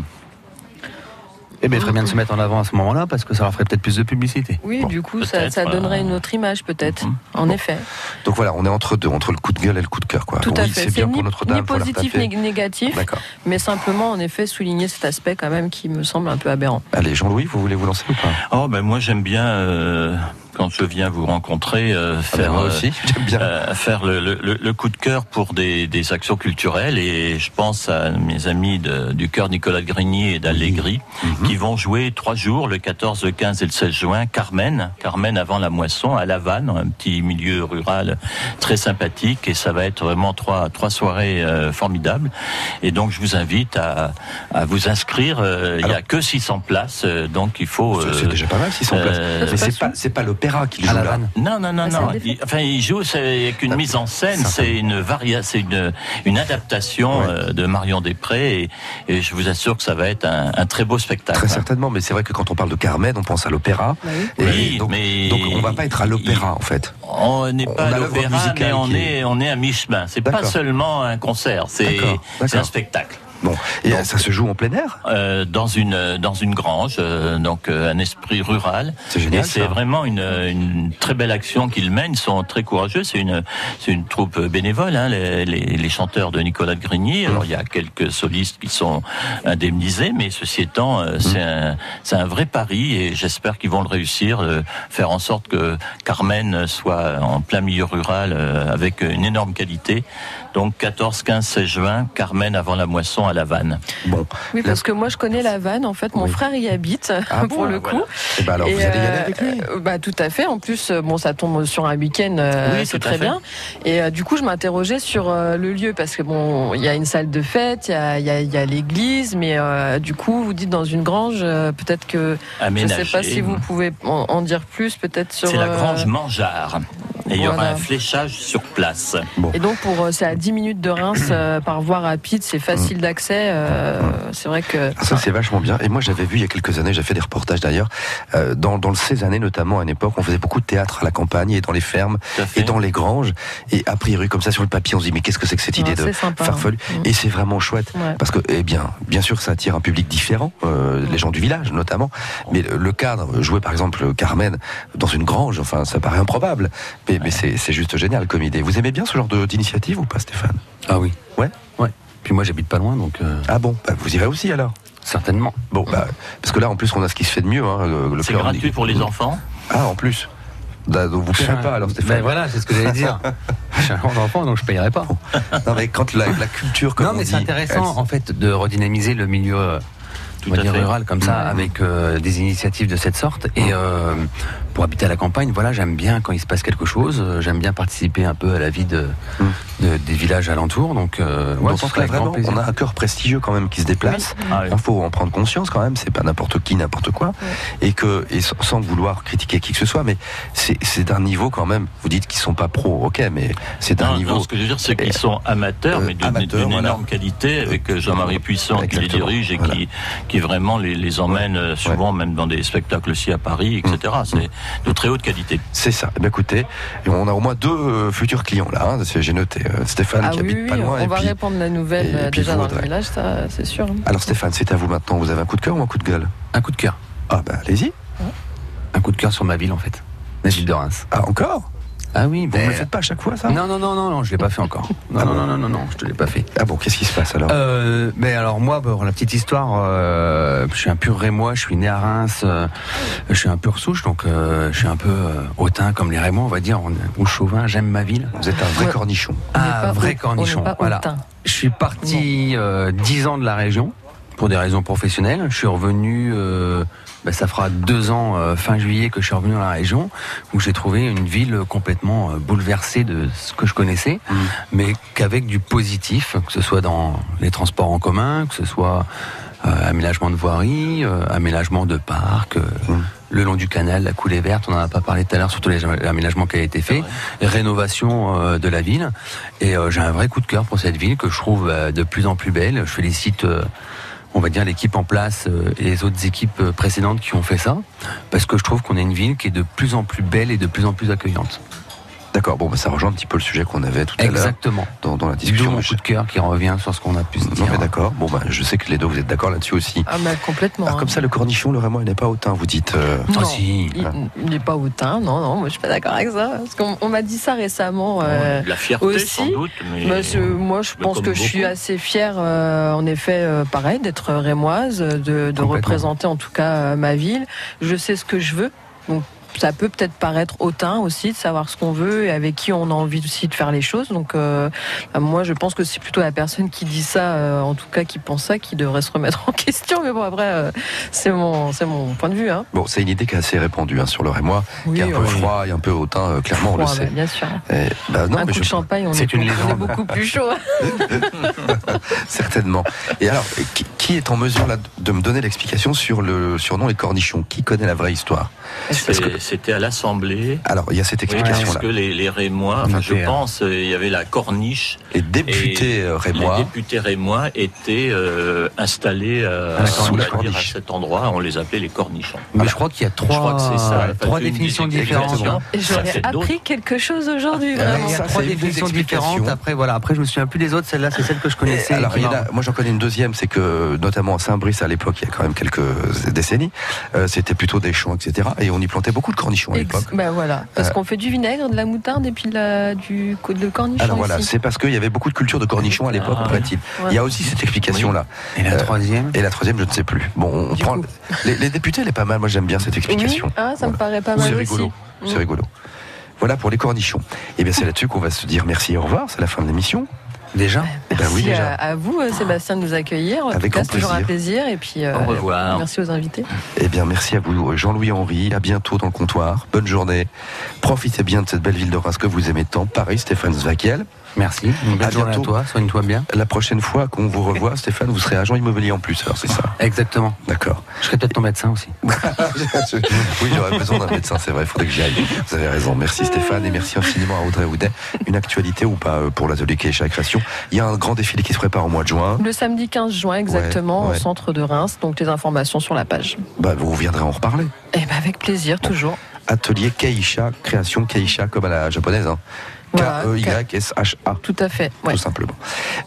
Eh bien, très bien de se mettre en avant à ce moment-là, parce que ça leur ferait peut-être plus de publicité. Oui, du coup, ça, ça donnerait euh, une autre image, peut-être. Mhm. En effet. donc voilà on est entre deux entre le coup de gueule et le coup de cœur quoi Tout à oui fait. c'est bien ni, pour Notre-Dame positif ni négatif, d'accord mais simplement, en effet, souligner cet aspect quand même qui me semble un peu aberrant. allez Jean-Louis vous voulez vous lancer ou pas? Oh ben moi j'aime bien euh, quand je viens vous rencontrer, euh, faire, moi euh, aussi, bien. euh, faire le, le- le- coup de cœur pour des, des actions culturelles. Et je pense à mes amis de- du cœur Nicolas Grigny et d'Allegri, Mhm. qui vont jouer trois jours, le 14, le 15 et le 16 juin, Carmen, Carmen avant la moisson, à La Vanne, un petit milieu rural très sympathique. Et ça va être vraiment trois, trois soirées euh, formidables. Et donc je vous invite à, à vous inscrire. Euh, Il n'y a que 600 places, euh, donc il faut... C'est- c'est déjà pas mal, 600 places. Mais c'est pas, c'est pas l'opéra qui joue là. non, non, non, Ah, non. Il, enfin, il joue c'est avec une mise en scène, c'est une c'est une, une adaptation euh, de Marion Després, et, et je vous assure que ça va être un, un très beau spectacle. Très certainement, mais c'est vrai que quand on parle de Carmen, on pense à l'opéra. Et Oui, donc, mais donc on va pas être à l'opéra en fait. On n'est pas On à l'opéra, mais on qui est, on est à mi-chemin. C'est pas seulement un concert, c'est un spectacle. Bon, et ça se joue en plein air? euh, Dans une dans une grange, euh, donc euh, un esprit rural. C'est génial, Et c'est vraiment une, une très belle action qu'ils mènent. Ils sont très courageux. C'est une c'est une troupe bénévole, hein, les, les, les chanteurs de Nicolas de Grigny. Alors il y a quelques solistes qui sont indemnisés, mais ceci étant, euh, c'est un c'est un vrai pari et j'espère qu'ils vont le réussir, euh, faire en sorte que Carmen soit en plein milieu rural euh, avec une énorme qualité. Donc 14, 15, 16 juin, Carmen avant la moisson à La Vanne. Bon. Oui, parce que moi je connais la vanne. En fait, mon frère y habite Ah pour bon, le voilà. coup. Eh ben alors, vous allez y aller euh, avec lui? Bah tout à fait. En plus, euh, bon, ça tombe sur un week-end, euh, Oui, c'est très bien. Et euh, du coup, je m'interrogeais sur euh, le lieu parce que bon, il y a une salle de fête, il y a, il y a- il y a l'église, mais euh, du coup, vous dites dans une grange, euh, peut-être que je ne sais pas si vous pouvez en, en dire plus, peut-être sur. C'est la euh, Grange Mangeard. Et il y aura un fléchage sur place. Et donc pour euh, c'est à 10 minutes de Reims euh, par voie rapide, c'est facile d'accès. euh, c'est vrai que Ah, ça c'est vachement bien. Et moi j'avais vu il y a quelques années, j'ai fait des reportages d'ailleurs, euh, dans, dans le Cézanne notamment à une époque, on faisait beaucoup de théâtre à la campagne et dans les fermes et dans les granges. Et a priori comme ça sur le papier, on se dit mais qu'est-ce que c'est que cette Ouais, idée de c'est sympa, farfelu hein. Et c'est vraiment chouette Ouais. parce que eh bien, bien sûr ça attire un public différent, euh, les gens du village notamment. Mais le, le cadre, jouer par exemple Carmen dans une grange, enfin ça paraît improbable, mais, mais c'est c'est juste génial comme idée. Vous aimez bien ce genre de- d'initiative ou pas, Stéphane? Ah oui. Ouais? Ouais. Puis moi j'habite pas loin donc. euh, Ah bon, bah, vous irez aussi alors? Certainement. Bon, bah, parce que là, en plus, on a ce qui se fait de mieux. Hein, le, le C'est gratuit pour les enfants Ah, en plus. Bah, donc vous ne pas alors, Stéphane. Ben voilà, c'est ce que j'allais dire. Je suis un grand enfant donc je payerai pas. Non, mais quand la, la culture, comme non, on mais c'est intéressant elle- en fait de redynamiser le milieu on va à dire fait. rural comme ça Mmh. avec euh, des initiatives de cette sorte et euh, pour habiter à la campagne voilà j'aime bien quand il se passe quelque chose euh, j'aime bien participer un peu à la vie de, de- des villages alentours donc euh, ouais, Donc, grand vraiment, on a un cœur prestigieux quand même qui se déplace. Oui. Ah oui. Il faut en prendre conscience quand même. C'est pas n'importe qui, n'importe quoi. Et que, et sans- vouloir critiquer qui que ce soit, mais c'est c'est d'un niveau quand même. Vous dites qu'ils sont pas pros, ok, mais c'est d'un Non, niveau. non, ce que je veux dire, c'est qu'ils sont amateurs, mais d'une voilà. énorme qualité, avec euh, Jean-Marie Puissant qui les dirige et voilà. qui, qui vraiment les, les emmène euh, souvent même dans des spectacles aussi à Paris, etc. C'est de très haute qualité. C'est ça. Eh bien, écoutez, et on a au moins deux euh, futurs clients là. hein. C'est- J'ai noté euh, Stéphane ah qui oui, habite oui, pas loin. on et va puis- répondre la nouvelle et euh, puis déjà vous, dans le village, ça c'est sûr. Alors Stéphane, c'est à vous maintenant. Vous avez un coup de cœur ou un coup de gueule? Un coup de cœur Ah bah allez-y. un coup de cœur sur ma ville en fait la ville de Reims Ah encore? Ah oui Vous ben, ne le faites pas à chaque fois ça? Non non non non non je l'ai pas fait encore non non, non non non non je te l'ai pas fait Ah bon, qu'est-ce qui se passe alors? Euh, mais alors moi, pour la petite histoire, euh, je suis un pur Rémois, je suis né à Reims, euh, je suis un pur souche, donc euh, je suis un peu euh, hautain comme les Rémois, on va dire, on- ou chauvin, j'aime ma ville. Vous êtes un vrai Ouais. cornichon. Ah, pas vrai haut- cornichon, on n'est pas voilà. hautain. Je suis parti euh, 10 ans de la région pour des raisons professionnelles. Je suis revenu, euh, ben, ça fera deux ans euh, fin juillet que je suis revenu dans la région, où j'ai trouvé une ville complètement euh, bouleversée de ce que je connaissais, mais qu'avec du positif, que ce soit dans les transports en commun, que ce soit euh, aménagement de voirie, aménagement de parcs. euh, Le long du canal, la coulée verte, on n'en a pas parlé tout à l'heure, surtout les aménagements qui a été fait, rénovation de la ville. Et j'ai un vrai coup de cœur pour cette ville que je trouve de plus en plus belle. Je félicite, on va dire, l'équipe en place euh, et les autres équipes euh, précédentes qui ont fait ça, parce que je trouve qu'on est une ville qui est de plus en plus belle et de plus en plus accueillante. D'accord, bon, bah, ça rejoint un petit peu le sujet qu'on avait tout à l'heure. Exactement. Dans, dans la discussion. mon coup de cœur qui revient sur ce qu'on a pu se dire. Non mais d'accord. Bon bah je sais que les deux vous êtes d'accord là-dessus aussi. Ah bah complètement. Alors, hein. comme ça le cornichon, le rémois, il n'est pas hautain, vous dites. euh, Non, Ah, si. il n'est pas hautain, non, non, moi je suis pas d'accord avec ça. Parce qu'on on m'a dit ça récemment. euh, la fierté, aussi. sans doute. Mais... Bah, moi, je mais pense que je suis assez fière, euh, en effet, euh, pareil, d'être rémoise, de, de représenter en tout cas euh, ma ville. Je sais ce que je veux. Donc, ça peut peut-être paraître hautain aussi de savoir ce qu'on veut et avec qui on a envie aussi de faire les choses. Donc euh, moi, je pense que c'est plutôt la personne qui dit ça, euh, en tout cas qui pense ça, qui devrait se remettre en question. Mais bon, après, euh, c'est mon, c'est mon point de vue. Hein. Bon, c'est une idée qui est assez répandue hein, sur le Rémois, Oui, qui est un peu oui. froid et un peu hautain, euh, clairement, on le sait. bah, bien sûr. Eh, bah, non, Un mais coup de je- champagne, on est, C'est une beaucoup- on est beaucoup plus chaud. Certainement. Et alors, qui, est en mesure là, de me donner l'explication sur le surnom les cornichons? Qui connaît la vraie histoire? Parce que- C'est- C'était à l'Assemblée. Alors, il y a cette Oui, explication-là. parce que les, les Rémois, enfin, je hein. pense, euh, il y avait la corniche. Les députés euh, rémois. Les députés rémois étaient euh, installés euh, À la dire, à cet endroit. On les appelait les cornichons. Mais je crois qu'il y a Je crois trois, que ça. Trois définitions différentes. Ça J'aurais appris quelque chose aujourd'hui, Il vraiment. y a trois définitions différentes. Après, voilà. Après, je me souviens plus des autres. Celle-là, c'est celle que je connaissais. Alors, il y en a- moi j'en connais une deuxième, c'est que notamment à Saint-Brice à l'époque, il y a quand même quelques décennies, euh, c'était plutôt des champs, etc. Et on y plantait beaucoup de cornichons à l'époque. bah voilà, parce Euh, qu'on fait du vinaigre, de la moutarde et puis de la, du de cornichon Alors voilà, c'est parce qu'il y avait beaucoup de culture de cornichons à l'époque, Ah, paraît-il. ouais. Il y a aussi cette explication-là. Et la Euh, troisième? Et la troisième, je ne sais plus. Bon, on Du prend. Les, les députés, elle est pas mal. Moi, j'aime bien cette explication. Oui, ah, ça me paraît pas mal C'est rigolo. C'est Mm. rigolo. Voilà pour les cornichons. Et bien, c'est là-dessus qu'on va se dire merci et au revoir. C'est la fin de l'émission. Déjà ben oui, Merci déjà. à, à vous, euh, Sébastien, de nous accueillir. En Avec tout cas, grand c'est toujours un plaisir. plaisir. Et puis, euh, Au revoir. merci aux invités. Eh bien, merci à vous, Jean-Louis Henry. À bientôt dans le comptoir. Bonne journée. Profitez bien de cette belle ville de Reims que vous aimez tant. Paris, Stéphane Zvakiel. Merci. Une belle À journée à toi. Soigne-toi bien. La prochaine fois qu'on vous revoit, Stéphane, vous serez agent immobilier en plus. Alors, c'est ça. Exactement. D'accord. Je serai peut-être ton médecin aussi. oui, j'aurais besoin d'un médecin, c'est vrai, il faudrait que j'y aille. Vous avez raison. Merci Stéphane et merci infiniment à Audrey Houdet. Une actualité ou pas euh, pour l'atelier Keisha Création. Il y a un grand défilé qui se prépare au mois de juin. Le samedi 15 juin, exactement, ouais. au centre de Reims. Donc, les informations sur la page. Bah, vous viendrez en reparler. Et ben, avec plaisir, toujours. Atelier Keisha Création, Keisha comme à la japonaise. Hein. Voilà, K-E-Y-S-H-A. Tout à fait. ouais. Tout simplement.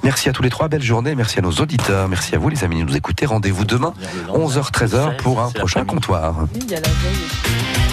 Merci à tous les trois, belle journée. Merci à nos auditeurs. Merci à vous, les amis, de nous écouter. Rendez-vous demain, 11h-13h, pour un prochain comptoir. Oui, il y a la veille.